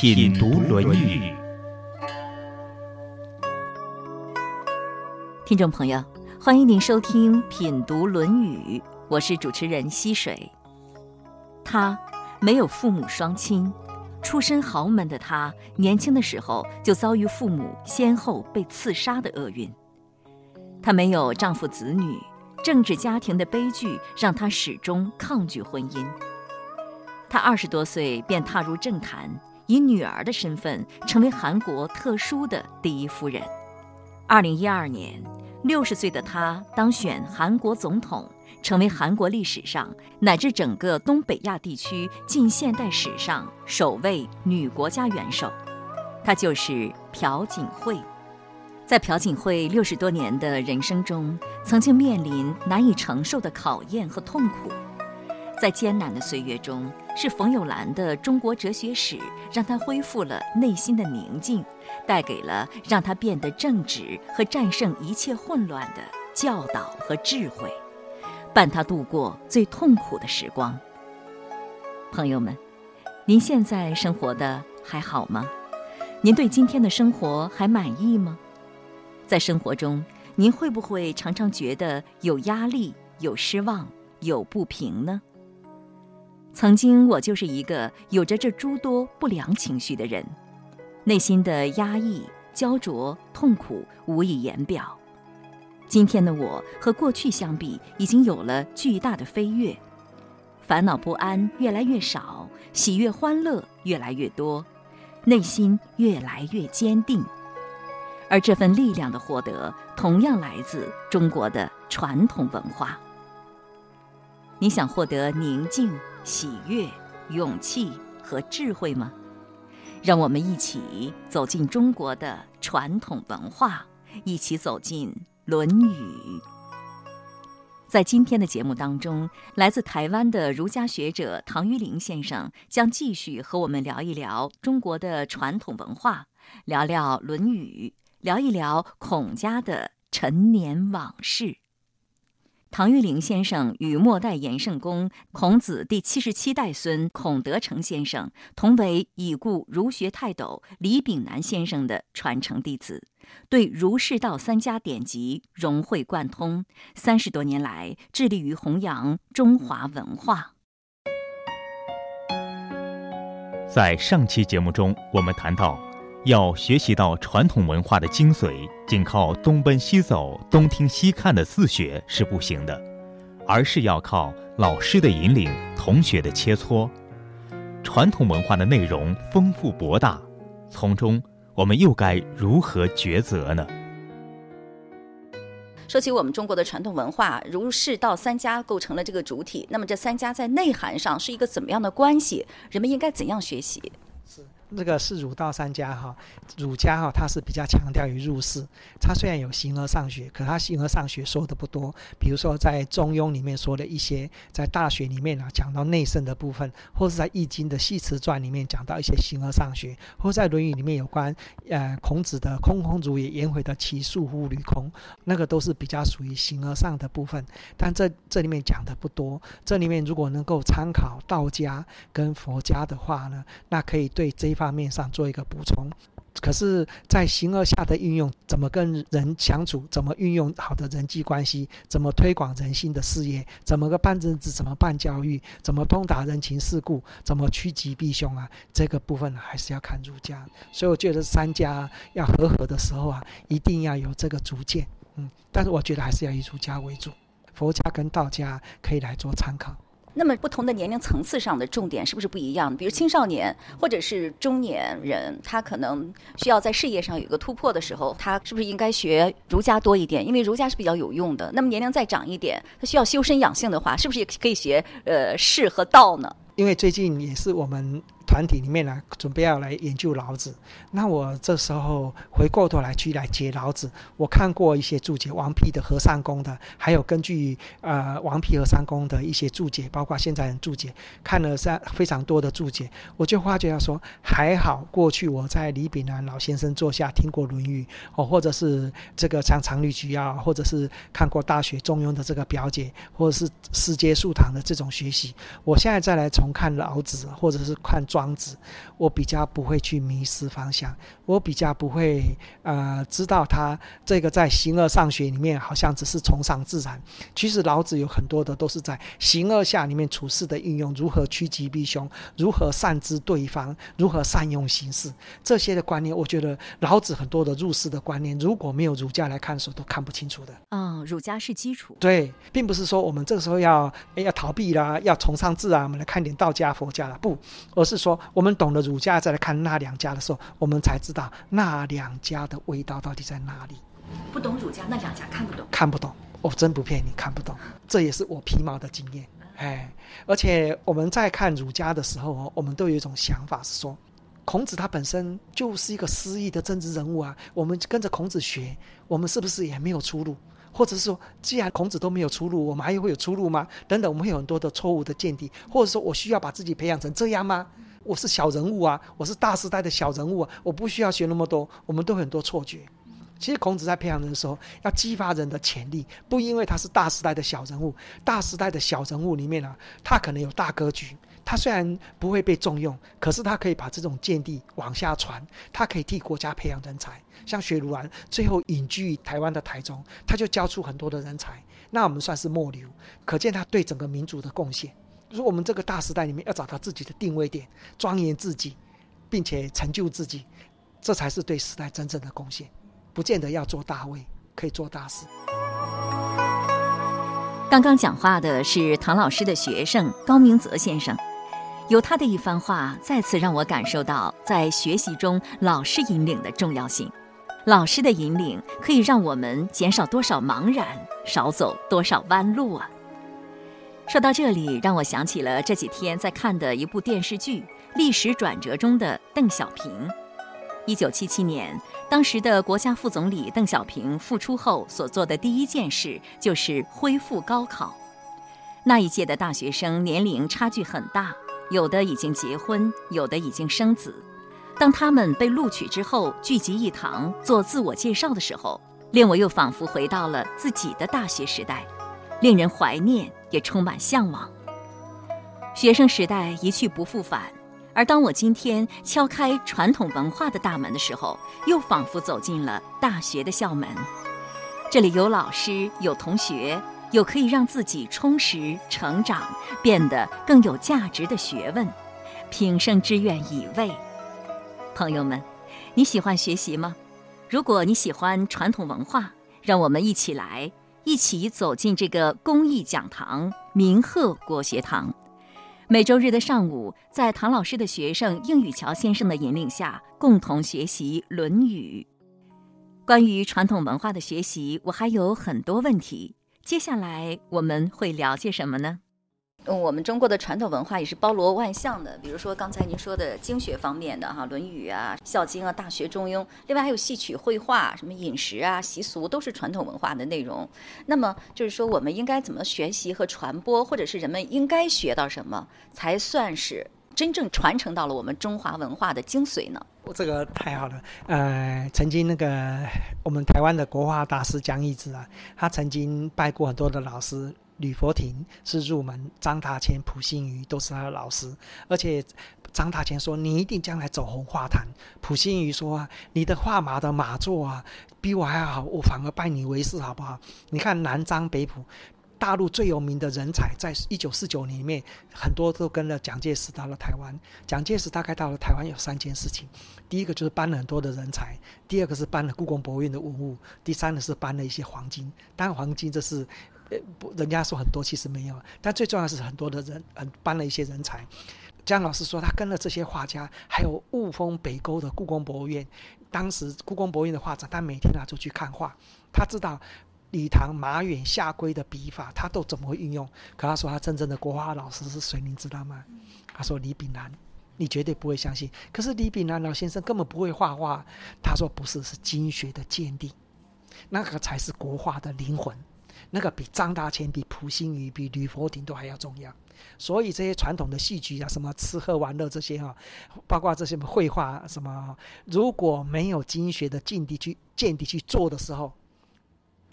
品读《论语》。听众朋友，欢迎您收听《品读论语》，我是主持人溪水。他没有父母双亲。出身豪门的她，年轻的时候就遭遇父母先后被刺杀的厄运。她没有丈夫子女，政治家庭的悲剧让她始终抗拒婚姻。她二十多岁便踏入政坛，以女儿的身份成为韩国特殊的第一夫人。二零一二年，六十岁的她当选韩国总统。成为韩国历史上乃至整个东北亚地区近现代史上首位女国家元首，她就是朴槿惠。在朴槿惠六十多年的人生中，曾经面临难以承受的考验和痛苦。在艰难的岁月中，是冯友兰的《中国哲学史》让她恢复了内心的宁静，带给了让她变得正直和战胜一切混乱的教导和智慧。伴他度过最痛苦的时光。朋友们，您现在生活的还好吗？您对今天的生活还满意吗？在生活中，您会不会常常觉得有压力、有失望、有不平呢？曾经，我就是一个有着这诸多不良情绪的人，内心的压抑、焦灼、痛苦无以言表。今天的我和过去相比，已经有了巨大的飞跃，烦恼不安越来越少，喜悦欢乐越来越多，内心越来越坚定。而这份力量的获得，同样来自中国的传统文化。你想获得宁静、喜悦、勇气和智慧吗？让我们一起走进中国的传统文化，一起走进。《论语》在今天的节目当中，来自台湾的儒家学者唐玉林先生将继续和我们聊一聊中国的传统文化，聊聊《论语》，聊一聊孔家的陈年往事。唐玉玲先生与末代延圣公孔子第七十七代孙孔德成先生同为已故儒学泰斗李炳南先生的传承弟子，对儒释道三家典籍融会贯通，三十多年来致力于弘扬中华文化。在上期节目中，我们谈到。要学习到传统文化的精髓，仅靠东奔西走、东听西看的自学是不行的，而是要靠老师的引领、同学的切磋。传统文化的内容丰富博大，从中我们又该如何抉择呢？说起我们中国的传统文化，儒释道三家构成了这个主体。那么这三家在内涵上是一个怎么样的关系？人们应该怎样学习？是这个是儒道三家哈，儒家哈，他是比较强调于入世。他虽然有形而上学，可他形而上学说的不多。比如说在《中庸》里面说的一些，在《大学》里面啊讲到内圣的部分，或是在《易经》的《系辞传》里面讲到一些形而上学，或在《论语》里面有关呃孔子的“空空如也”颜回的“其素乎履空”，那个都是比较属于形而上的部分。但这这里面讲的不多。这里面如果能够参考道家跟佛家的话呢，那可以对这一。方面上做一个补充，可是，在形而下的运用，怎么跟人相处，怎么运用好的人际关系，怎么推广人性的事业，怎么个办政治，怎么办教育，怎么通达人情世故，怎么趋吉避凶啊？这个部分还是要看儒家。所以我觉得三家要和合的时候啊，一定要有这个主见。嗯，但是我觉得还是要以儒家为主，佛家跟道家可以来做参考。那么不同的年龄层次上的重点是不是不一样？比如青少年或者是中年人，他可能需要在事业上有一个突破的时候，他是不是应该学儒家多一点？因为儒家是比较有用的。那么年龄再长一点，他需要修身养性的话，是不是也可以学呃士和道呢？因为最近也是我们。团体里面呢，准备要来研究老子。那我这时候回过头来去来解老子，我看过一些注解，王弼的和尚宫的，还有根据呃王弼和尚宫的一些注解，包括现在人注解，看了三非常多的注解，我就发觉要说，还好过去我在李炳南老先生座下听过《论语》，哦，或者是这个像常律局啊，或者是看过《大学》《中庸》的这个表解，或者是世界树堂的这种学习，我现在再来重看老子，或者是看庄子，我比较不会去迷失方向，我比较不会呃知道他这个在形而上学里面好像只是崇尚自然，其实老子有很多的都是在形而下里面处事的运用，如何趋吉避凶，如何善知对方，如何善用形式，这些的观念，我觉得老子很多的入世的观念，如果没有儒家来看的时候，都看不清楚的。嗯，儒家是基础。对，并不是说我们这个时候要要逃避啦，要崇尚自然，我们来看点道家、佛家了，不，而是说我们懂了儒家，再来看那两家的时候，我们才知道那两家的味道到底在哪里。不懂儒家，那两家看不懂。看不懂，我真不骗你，看不懂。这也是我皮毛的经验。哎，而且我们在看儒家的时候哦，我们都有一种想法是说，孔子他本身就是一个失意的政治人物啊。我们跟着孔子学，我们是不是也没有出路？或者是说，既然孔子都没有出路，我们还会有出路吗？等等，我们会有很多的错误的见地，或者说我需要把自己培养成这样吗？我是小人物啊，我是大时代的小人物啊，我不需要学那么多。我们都很多错觉。其实孔子在培养人的时候，要激发人的潜力，不因为他是大时代的小人物，大时代的小人物里面啊，他可能有大格局。他虽然不会被重用，可是他可以把这种见地往下传，他可以替国家培养人才。像雪茹兰最后隐居于台湾的台中，他就教出很多的人才，那我们算是末流，可见他对整个民族的贡献。说我们这个大时代里面要找到自己的定位点，庄严自己，并且成就自己，这才是对时代真正的贡献。不见得要做大位，可以做大事。刚刚讲话的是唐老师的学生高明泽先生，有他的一番话，再次让我感受到在学习中老师引领的重要性。老师的引领可以让我们减少多少茫然，少走多少弯路啊！说到这里，让我想起了这几天在看的一部电视剧《历史转折中的邓小平》。一九七七年，当时的国家副总理邓小平复出后所做的第一件事就是恢复高考。那一届的大学生年龄差距很大，有的已经结婚，有的已经生子。当他们被录取之后聚集一堂做自我介绍的时候，令我又仿佛回到了自己的大学时代，令人怀念，也充满向往。学生时代一去不复返。而当我今天敲开传统文化的大门的时候，又仿佛走进了大学的校门。这里有老师，有同学，有可以让自己充实、成长、变得更有价值的学问。平生之愿已未。朋友们，你喜欢学习吗？如果你喜欢传统文化，让我们一起来，一起走进这个公益讲堂——明鹤国学堂。每周日的上午，在唐老师的学生应宇桥先生的引领下，共同学习《论语》。关于传统文化的学习，我还有很多问题。接下来我们会了解什么呢？嗯我们中国的传统文化也是包罗万象的，比如说刚才您说的经学方面的哈，《论语》啊，《孝经》啊，《大学》《中庸》，另外还有戏曲、绘画，什么饮食啊、习俗，都是传统文化的内容。那么就是说，我们应该怎么学习和传播，或者是人们应该学到什么，才算是真正传承到了我们中华文化的精髓呢？这个太好了。呃，曾经那个我们台湾的国画大师江一之啊，他曾经拜过很多的老师。吕佛庭是入门，张大千、普心瑜都是他的老师，而且张大千说：“你一定将来走红画坛。”普心瑜说：“啊，你的画马的马座啊，比我还好，我反而拜你为师，好不好？”你看南张北普，大陆最有名的人才，在一九四九年里面，很多都跟了蒋介石到了台湾。蒋介石大概到了台湾有三件事情：第一个就是搬了很多的人才；第二个是搬了故宫博物院的文物；第三个是搬了一些黄金。当然，黄金这是。不，人家说很多，其实没有。但最重要是很多的人，嗯，搬了一些人才。江老师说，他跟了这些画家，还有雾峰北沟的故宫博物院，当时故宫博物院的画展，他每天拿出去看画。他知道李唐、马远、夏圭的笔法，他都怎么会运用。可他说，他真正的国画老师是谁？您知道吗？他说李炳南。你绝对不会相信。可是李炳南老先生根本不会画画，他说不是，是经学的鉴定，那个才是国画的灵魂，那个比张大千、比蒲心宇、比吕佛庭都还要重要。所以这些传统的戏剧啊，什么吃喝玩乐这些哈，包括这些绘画什么，如果没有经学的境地去见地去做的时候，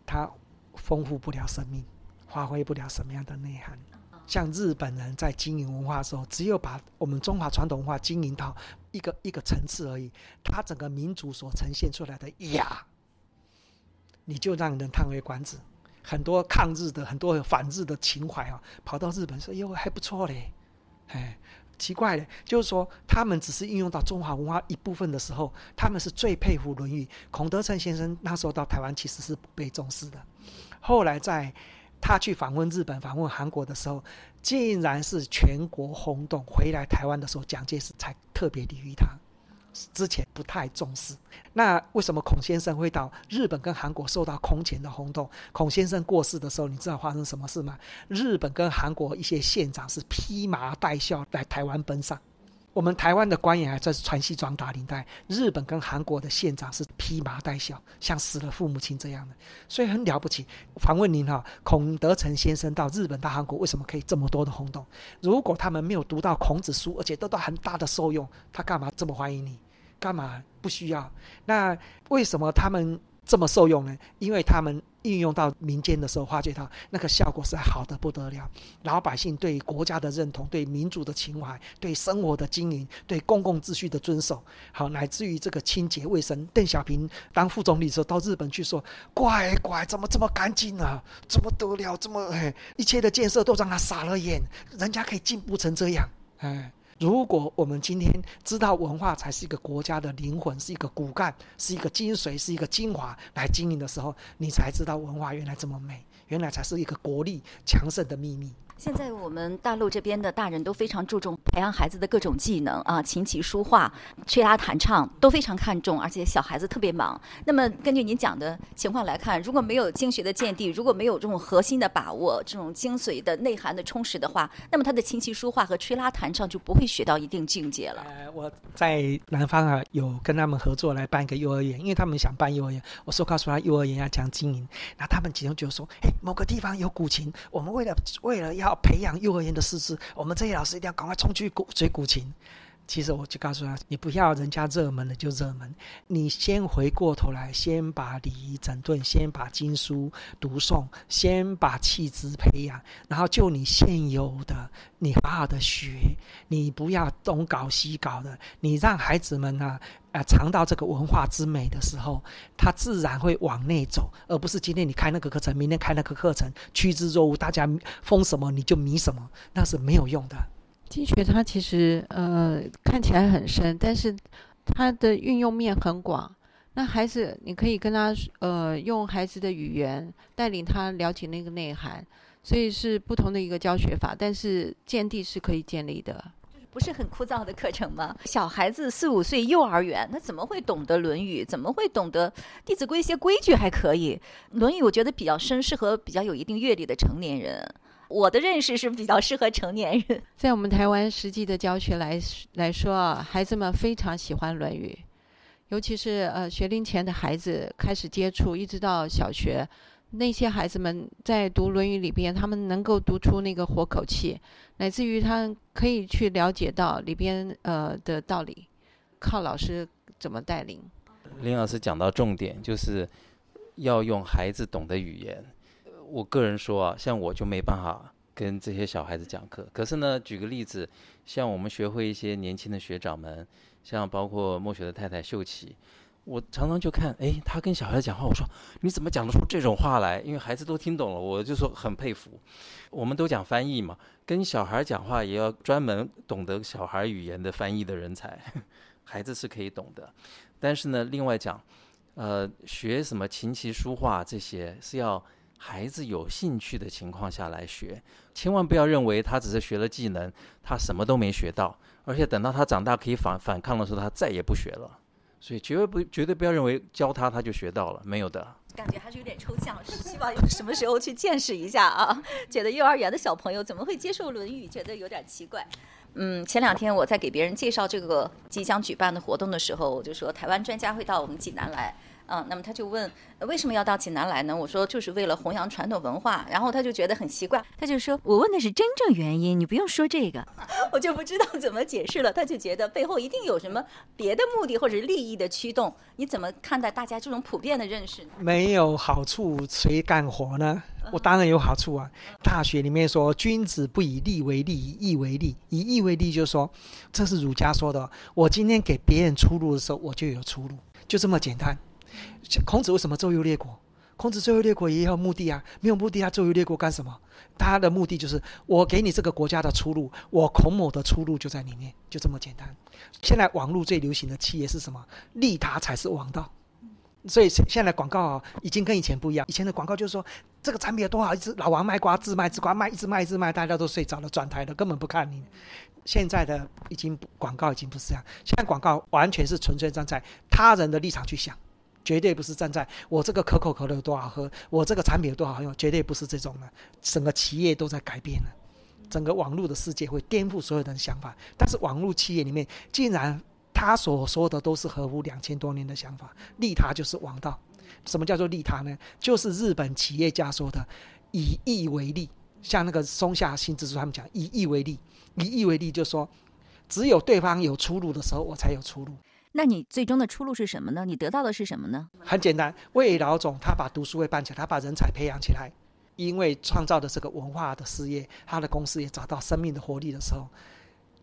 它丰富不了生命，发挥不了什么样的内涵。像日本人在经营文化的时候，只有把我们中华传统文化经营到一个一个层次而已，它整个民族所呈现出来的雅，你就让人叹为观止。很多抗日的、很多反日的情怀啊，跑到日本说：“哟，还不错嘞。”哎，奇怪的，就是说他们只是运用到中华文化一部分的时候，他们是最佩服《论语》。孔德成先生那时候到台湾其实是不被重视的，后来在他去访问日本、访问韩国的时候，竟然是全国轰动。回来台湾的时候，蒋介石才特别礼遇他。之前不太重视，那为什么孔先生会到日本跟韩国受到空前的轰动？孔先生过世的时候，你知道发生什么事吗？日本跟韩国一些县长是披麻戴孝来台湾奔丧。我们台湾的官员还在穿西装打领带，日本跟韩国的县长是披麻戴孝，像死了父母亲这样的，所以很了不起。访问您哈，孔德成先生到日本到韩国，为什么可以这么多的轰动？如果他们没有读到孔子书，而且得到很大的受用，他干嘛这么欢迎你？干嘛不需要？那为什么他们这么受用呢？因为他们运用到民间的时候，发觉到那个效果是好的不得了。老百姓对国家的认同、对民主的情怀、对生活的经营、对公共秩序的遵守，好，乃至于这个清洁卫生。邓小平当副总理的时候，到日本去说：“乖乖，怎么这么干净啊？怎么得了？这么哎，一切的建设都让他傻了眼，人家可以进步成这样，哎。”如果我们今天知道文化才是一个国家的灵魂，是一个骨干，是一个精髓，是一个精华来经营的时候，你才知道文化原来这么美，原来才是一个国力强盛的秘密。现在我们大陆这边的大人都非常注重培养孩子的各种技能啊，琴棋书画、吹拉弹唱都非常看重，而且小孩子特别忙。那么根据您讲的情况来看，如果没有经学的见地，如果没有这种核心的把握、这种精髓的内涵的充实的话，那么他的琴棋书画和吹拉弹唱就不会学到一定境界了。呃，我在南方啊有跟他们合作来办一个幼儿园，因为他们想办幼儿园，我说告诉他幼儿园要讲经营，那他们其中就说，哎，某个地方有古琴，我们为了为了要要培养幼儿园的师资，我们这些老师一定要赶快冲去古学古琴。其实我就告诉他，你不要人家热门的就热门，你先回过头来，先把礼仪整顿，先把经书读诵，先把气质培养，然后就你现有的，你好好的学，你不要东搞西搞的，你让孩子们呢，呃，尝到这个文化之美的时候，他自然会往内走，而不是今天你开那个课程，明天开那个课程，趋之若鹜，大家封什么你就迷什么，那是没有用的。经学它其实呃看起来很深，但是它的运用面很广。那孩子你可以跟他呃用孩子的语言带领他了解那个内涵，所以是不同的一个教学法，但是见地是可以建立的。不是很枯燥的课程吗？小孩子四五岁幼儿园，他怎么会懂得《论语》？怎么会懂得《弟子规》一些规矩？还可以，《论语》我觉得比较深，适合比较有一定阅历的成年人。我的认识是比较适合成年人。在我们台湾实际的教学来来说啊，孩子们非常喜欢《论语》，尤其是呃学龄前的孩子开始接触，一直到小学，那些孩子们在读《论语》里边，他们能够读出那个活口气，乃至于他可以去了解到里边呃的道理，靠老师怎么带领。林老师讲到重点，就是要用孩子懂的语言。我个人说啊，像我就没办法跟这些小孩子讲课。可是呢，举个例子，像我们学会一些年轻的学长们，像包括墨雪的太太秀琪，我常常就看，哎，他跟小孩子讲话，我说你怎么讲得出这种话来？因为孩子都听懂了，我就说很佩服。我们都讲翻译嘛，跟小孩讲话也要专门懂得小孩语言的翻译的人才，孩子是可以懂的。但是呢，另外讲，呃，学什么琴棋书画这些是要。孩子有兴趣的情况下来学，千万不要认为他只是学了技能，他什么都没学到，而且等到他长大可以反反抗的时候，他再也不学了。所以绝对不绝对不要认为教他他就学到了，没有的。感觉还是有点抽象，希望什么时候去见识一下啊？觉得幼儿园的小朋友怎么会接受《论语》，觉得有点奇怪。嗯，前两天我在给别人介绍这个即将举办的活动的时候，我就说台湾专家会到我们济南来。嗯，那么他就问为什么要到济南来呢？我说就是为了弘扬传统文化。然后他就觉得很奇怪，他就说我问的是真正原因，你不用说这个，我就不知道怎么解释了。他就觉得背后一定有什么别的目的或者利益的驱动。你怎么看待大家这种普遍的认识呢？没有好处谁干活呢？我当然有好处啊！大学里面说君子不以利为利，以义为利。以义为利就是说，这是儒家说的。我今天给别人出路的时候，我就有出路，就这么简单。孔子为什么周游列国？孔子周游列国也有目的啊，没有目的他周游列国干什么？他的目的就是我给你这个国家的出路，我孔某的出路就在里面，就这么简单。现在网络最流行的企业是什么？利他才是王道。所以现在广告啊，已经跟以前不一样。以前的广告就是说这个产品有多好，一直老王卖瓜，自卖自夸，卖一直卖一直卖，大家都睡着了，转台了，根本不看你。现在的已经广告已经不是这样，现在广告完全是纯粹站在他人的立场去想。绝对不是站在我这个可口可乐有多好喝，我这个产品有多好用，绝对不是这种的。整个企业都在改变了，整个网络的世界会颠覆所有人的想法。但是网络企业里面，竟然他所说的都是合乎两千多年的想法，利他就是王道。什么叫做利他呢？就是日本企业家说的以义为利。像那个松下幸之助他们讲以义为利，以义为利，就说只有对方有出路的时候，我才有出路。那你最终的出路是什么呢？你得到的是什么呢？很简单，魏老总他把读书会办起来，他把人才培养起来，因为创造的这个文化的事业，他的公司也找到生命的活力的时候，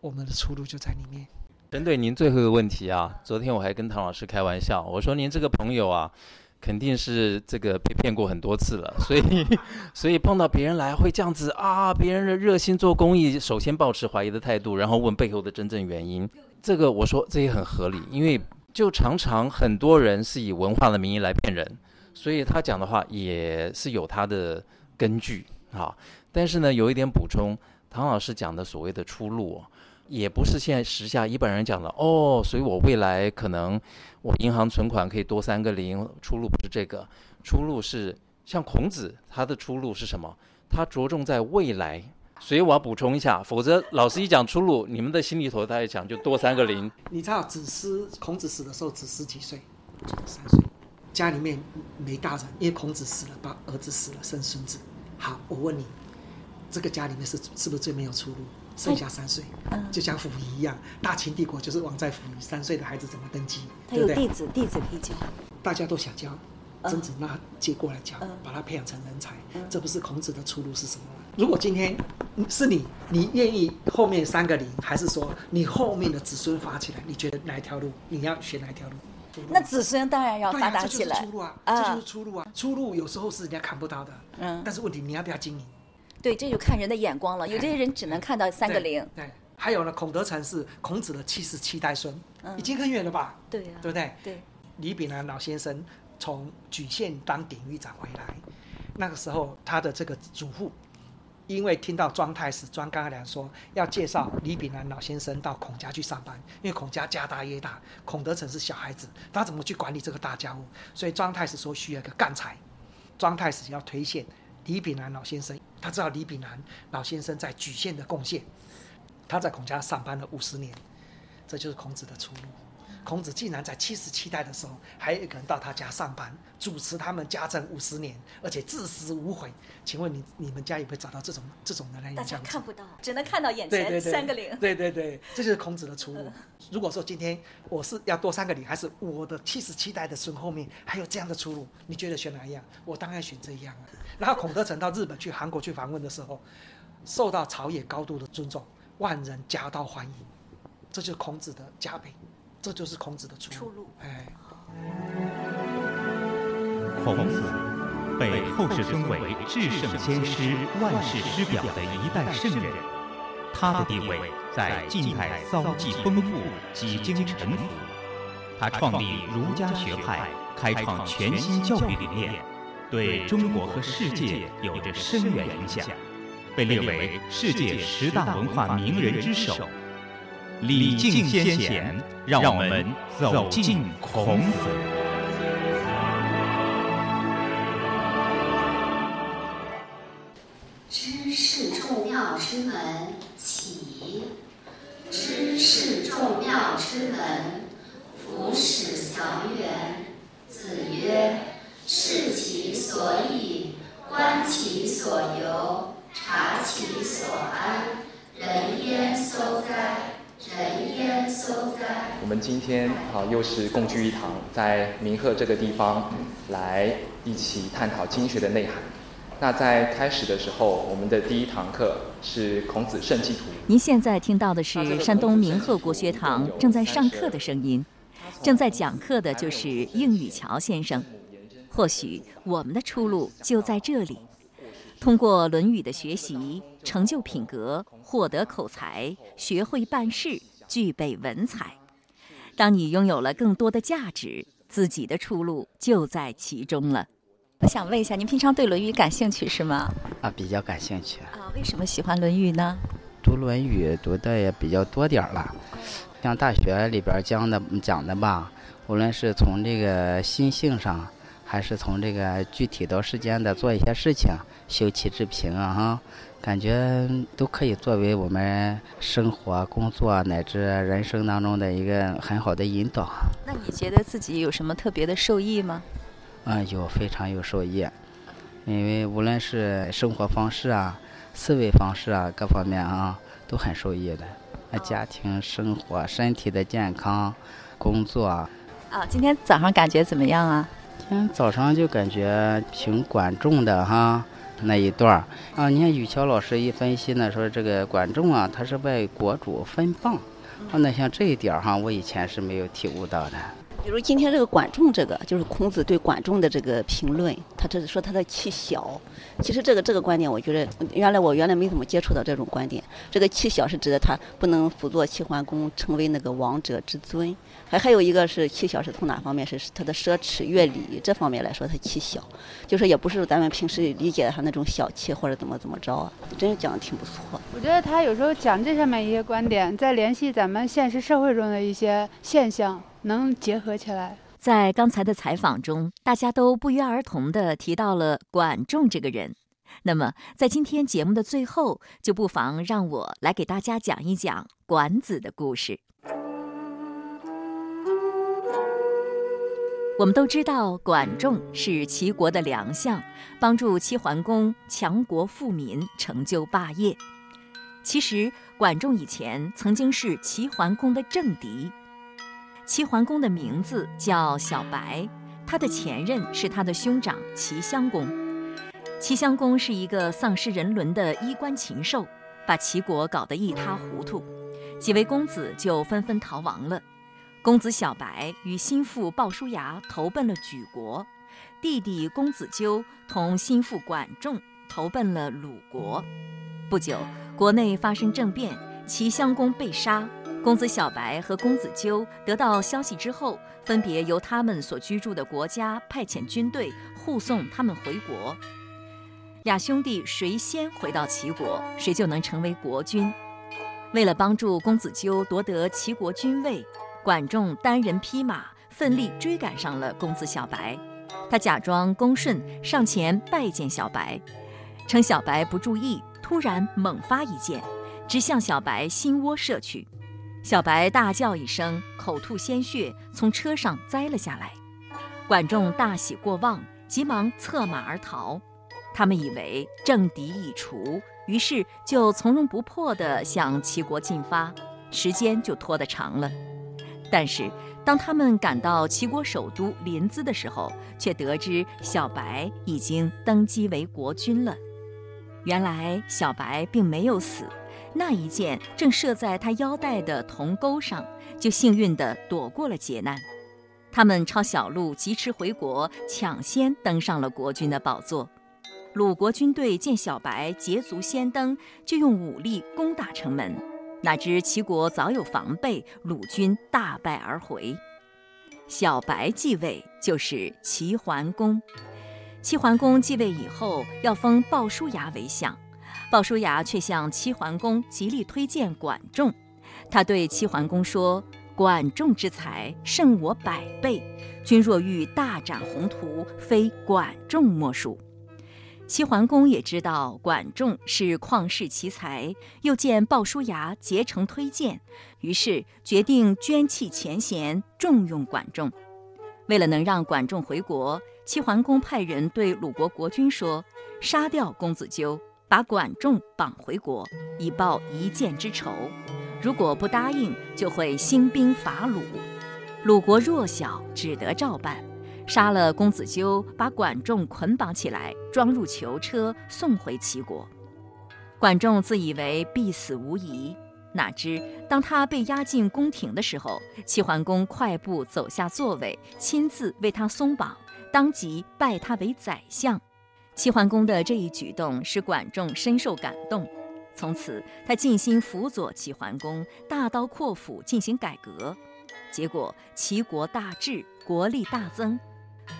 我们的出路就在里面。针对您最后一个问题啊，昨天我还跟唐老师开玩笑，我说您这个朋友啊，肯定是这个被骗过很多次了，所以 所以碰到别人来会这样子啊，别人的热心做公益，首先保持怀疑的态度，然后问背后的真正原因。这个我说这也很合理，因为就常常很多人是以文化的名义来骗人，所以他讲的话也是有他的根据啊。但是呢，有一点补充，唐老师讲的所谓的出路，也不是现在时下一般人讲的哦。所以我未来可能我银行存款可以多三个零，出路不是这个，出路是像孔子他的出路是什么？他着重在未来。所以我要补充一下，否则老师一讲出路，你们的心里头他一讲就多三个零。你知道子思孔子死的时候只十几岁，三岁，家里面没大人，因为孔子死了，把儿子死了，生孙子。好，我问你，这个家里面是是不是最没有出路？剩下三岁，就像溥仪一样，大秦帝国就是王在溥仪，三岁的孩子怎么登基？他有弟子，弟子可以教，大家都想教，曾子那接过来教，把他培养成人才，这不是孔子的出路是什么？如果今天是你，你愿意后面三个零，还是说你后面的子孙发起来？你觉得哪一条路你要选哪一条路？那子孙当然要发达起来。出路啊，这就是出路啊！出路有时候是人家看不到的。嗯。但是问题你要不要经营？对，这就看人的眼光了。有些人只能看到三个零。对。还有呢，孔德成是孔子的七十七代孙，已经很远了吧？对呀。对不对？对。李炳南老先生从莒县当典狱长回来，那个时候他的这个祖父。因为听到庄太史庄刚良说要介绍李炳南老先生到孔家去上班，因为孔家家大业大，孔德成是小孩子，他怎么去管理这个大家务？所以庄太史说需要一个干才，庄太史要推荐李炳南老先生，他知道李炳南老先生在莒县的贡献，他在孔家上班了五十年，这就是孔子的出路。孔子竟然在七十七代的时候，还有一个人到他家上班，主持他们家政五十年，而且至死无悔。请问你你们家有没有找到这种这种的人？大家看不到，只能看到眼前三个零。对对对，这就是孔子的出路。如果说今天我是要多三个零，还是我的七十七代的孙后面还有这样的出路，你觉得选哪一样？我当然选这一样啊。然后孔德成到日本去韩国去访问的时候，受到朝野高度的尊重，万人夹道欢迎，这就是孔子的加倍。这就是孔子的出路。哎，孔子被后世尊为至圣先师、万世师表的一代圣人，他的地位在近代遭际丰富，几经沉浮。他创立儒家学派，开创全新教育理念，对中国和世界有着深远影响，被列为世界十大文化名人之首。礼敬先贤，让我们走进孔子。我们今天啊又是共聚一堂，在明鹤这个地方来一起探讨经学的内涵。那在开始的时候，我们的第一堂课是孔子圣迹图。您现在听到的是山东明鹤国学堂正在上课的声音，正在讲课的就是应宇桥先生。或许我们的出路就在这里，通过《论语》的学习，成就品格，获得口才，学会办事，具备文采。当你拥有了更多的价值，自己的出路就在其中了。我想问一下，您平常对《论语》感兴趣是吗？啊，比较感兴趣。啊，为什么喜欢《论语》呢？读《论语》读的也比较多点儿了，像大学里边讲的讲的吧，无论是从这个心性上，还是从这个具体到实践的做一些事情，修齐治平啊哈，感觉都可以作为我们生活、工作乃至人生当中的一个很好的引导。那你觉得自己有什么特别的受益吗？嗯，有非常有受益，因为无论是生活方式啊、思维方式啊各方面啊，都很受益的。那家庭生活、身体的健康、工作。啊，今天早上感觉怎么样啊？今天早上就感觉挺管仲的哈那一段儿啊，你看雨桥老师一分析呢，说这个管仲啊，他是为国主分棒，啊，那像这一点儿哈，我以前是没有体悟到的。比如今天这个管仲，这个就是孔子对管仲的这个评论，他这是说他的气小。其实这个这个观点，我觉得原来我原来没怎么接触到这种观点。这个气小是指的他不能辅佐齐桓公成为那个王者之尊。还还有一个是气小是从哪方面？是他的奢侈乐礼这方面来说他气小，就是也不是咱们平时理解的他那种小气或者怎么怎么着啊。真是讲的挺不错。我觉得他有时候讲这上面一些观点，在联系咱们现实社会中的一些现象。能结合起来。在刚才的采访中，大家都不约而同地提到了管仲这个人。那么，在今天节目的最后，就不妨让我来给大家讲一讲管子的故事。我们都知道，管仲是齐国的良相，帮助齐桓公强国富民，成就霸业。其实，管仲以前曾经是齐桓公的政敌。齐桓公的名字叫小白，他的前任是他的兄长齐襄公。齐襄公是一个丧失人伦的衣冠禽兽，把齐国搞得一塌糊涂，几位公子就纷纷逃亡了。公子小白与心腹鲍叔牙投奔了莒国，弟弟公子纠同心腹管仲投奔了鲁国。不久，国内发生政变，齐襄公被杀。公子小白和公子纠得到消息之后，分别由他们所居住的国家派遣军队护送他们回国。俩兄弟谁先回到齐国，谁就能成为国君。为了帮助公子纠夺得齐国君位，管仲单人匹马奋力追赶上了公子小白。他假装恭顺上前拜见小白，趁小白不注意，突然猛发一箭，直向小白心窝射去。小白大叫一声，口吐鲜血，从车上栽了下来。管仲大喜过望，急忙策马而逃。他们以为政敌已除，于是就从容不迫地向齐国进发，时间就拖得长了。但是当他们赶到齐国首都临淄的时候，却得知小白已经登基为国君了。原来小白并没有死。那一箭正射在他腰带的铜钩上，就幸运地躲过了劫难。他们抄小路疾驰回国，抢先登上了国君的宝座。鲁国军队见小白捷足先登，就用武力攻打城门。哪知齐国早有防备，鲁军大败而回。小白继位就是齐桓公。齐桓公继位以后，要封鲍叔牙为相。鲍叔牙却向齐桓公极力推荐管仲，他对齐桓公说：“管仲之才胜我百倍，君若欲大展宏图，非管仲莫属。”齐桓公也知道管仲是旷世奇才，又见鲍叔牙竭诚推荐，于是决定捐弃前嫌，重用管仲。为了能让管仲回国，齐桓公派人对鲁国国君说：“杀掉公子纠。”把管仲绑回国，以报一箭之仇。如果不答应，就会兴兵伐鲁。鲁国弱小，只得照办，杀了公子纠，把管仲捆绑起来，装入囚车，送回齐国。管仲自以为必死无疑，哪知当他被押进宫廷的时候，齐桓公快步走下座位，亲自为他松绑，当即拜他为宰相。齐桓公的这一举动使管仲深受感动，从此他尽心辅佐齐桓公，大刀阔斧进行改革。结果齐国大治，国力大增。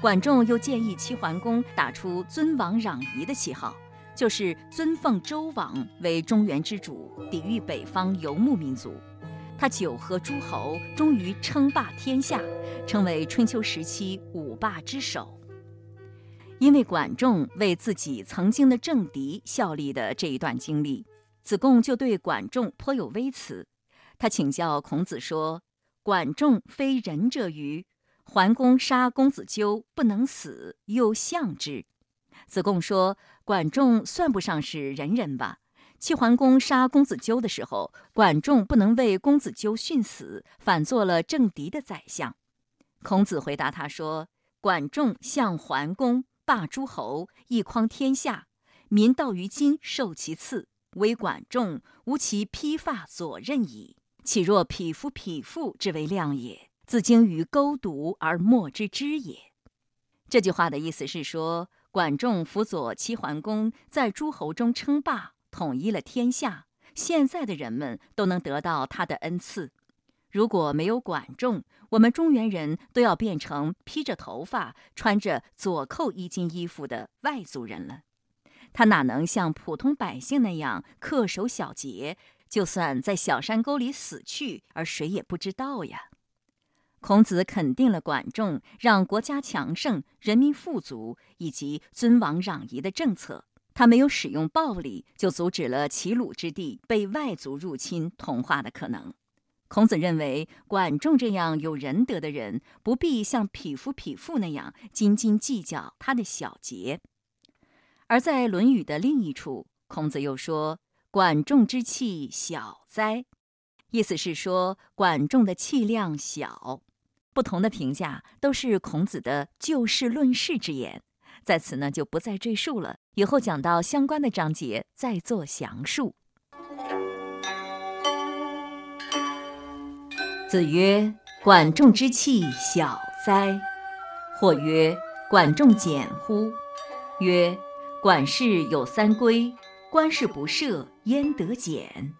管仲又建议齐桓公打出尊王攘夷的旗号。就是尊奉周王为中原之主，抵御北方游牧民族。他九合诸侯，终于称霸天下，成为春秋时期五霸之首。因为管仲为自己曾经的政敌效力的这一段经历，子贡就对管仲颇有微词。他请教孔子说：“管仲非仁者于？桓公杀公子纠不能死，又相之。”子贡说：“管仲算不上是仁人吧？齐桓公杀公子纠的时候，管仲不能为公子纠殉死，反做了政敌的宰相。”孔子回答他说：“管仲向桓公，霸诸侯，一匡天下，民到于今受其赐。唯管仲无其披发左衽矣，岂若匹夫匹妇之为量也？自经于勾毒而莫之知也。”这句话的意思是说。管仲辅佐齐桓公，在诸侯中称霸，统一了天下。现在的人们都能得到他的恩赐。如果没有管仲，我们中原人都要变成披着头发、穿着左扣衣襟衣服的外族人了。他哪能像普通百姓那样恪守小节？就算在小山沟里死去，而谁也不知道呀。孔子肯定了管仲让国家强盛、人民富足以及尊王攘夷的政策。他没有使用暴力，就阻止了齐鲁之地被外族入侵同化的可能。孔子认为，管仲这样有仁德的人，不必像匹夫匹妇那样斤斤计较他的小节。而在《论语》的另一处，孔子又说：“管仲之气小哉？”意思是说，管仲的气量小。不同的评价都是孔子的就事论事之言，在此呢就不再赘述了。以后讲到相关的章节再做详述。子曰：“管仲之气小哉？”或曰：“管仲简乎？”曰：“管氏有三规，官事不赦，焉得简？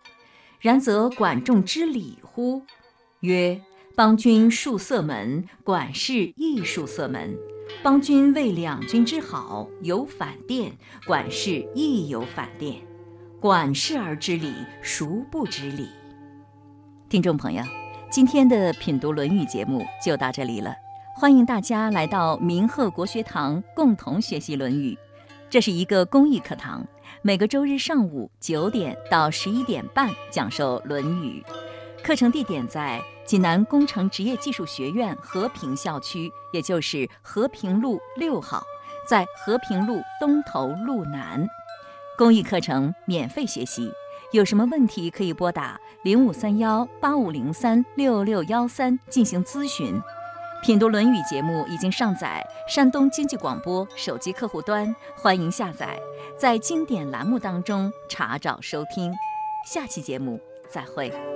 然则管仲之礼乎？”曰。邦君戍色门，管事亦戍色门。邦君为两军之好，有反殿，管事亦有反殿。管事而知礼，孰不知礼？听众朋友，今天的品读《论语》节目就到这里了。欢迎大家来到明鹤国学堂，共同学习《论语》。这是一个公益课堂，每个周日上午九点到十一点半讲授《论语》。课程地点在济南工程职业技术学院和平校区，也就是和平路六号，在和平路东头路南。公益课程免费学习，有什么问题可以拨打零五三幺八五零三六六幺三进行咨询。品读《论语》节目已经上载山东经济广播手机客户端，欢迎下载，在经典栏目当中查找收听。下期节目再会。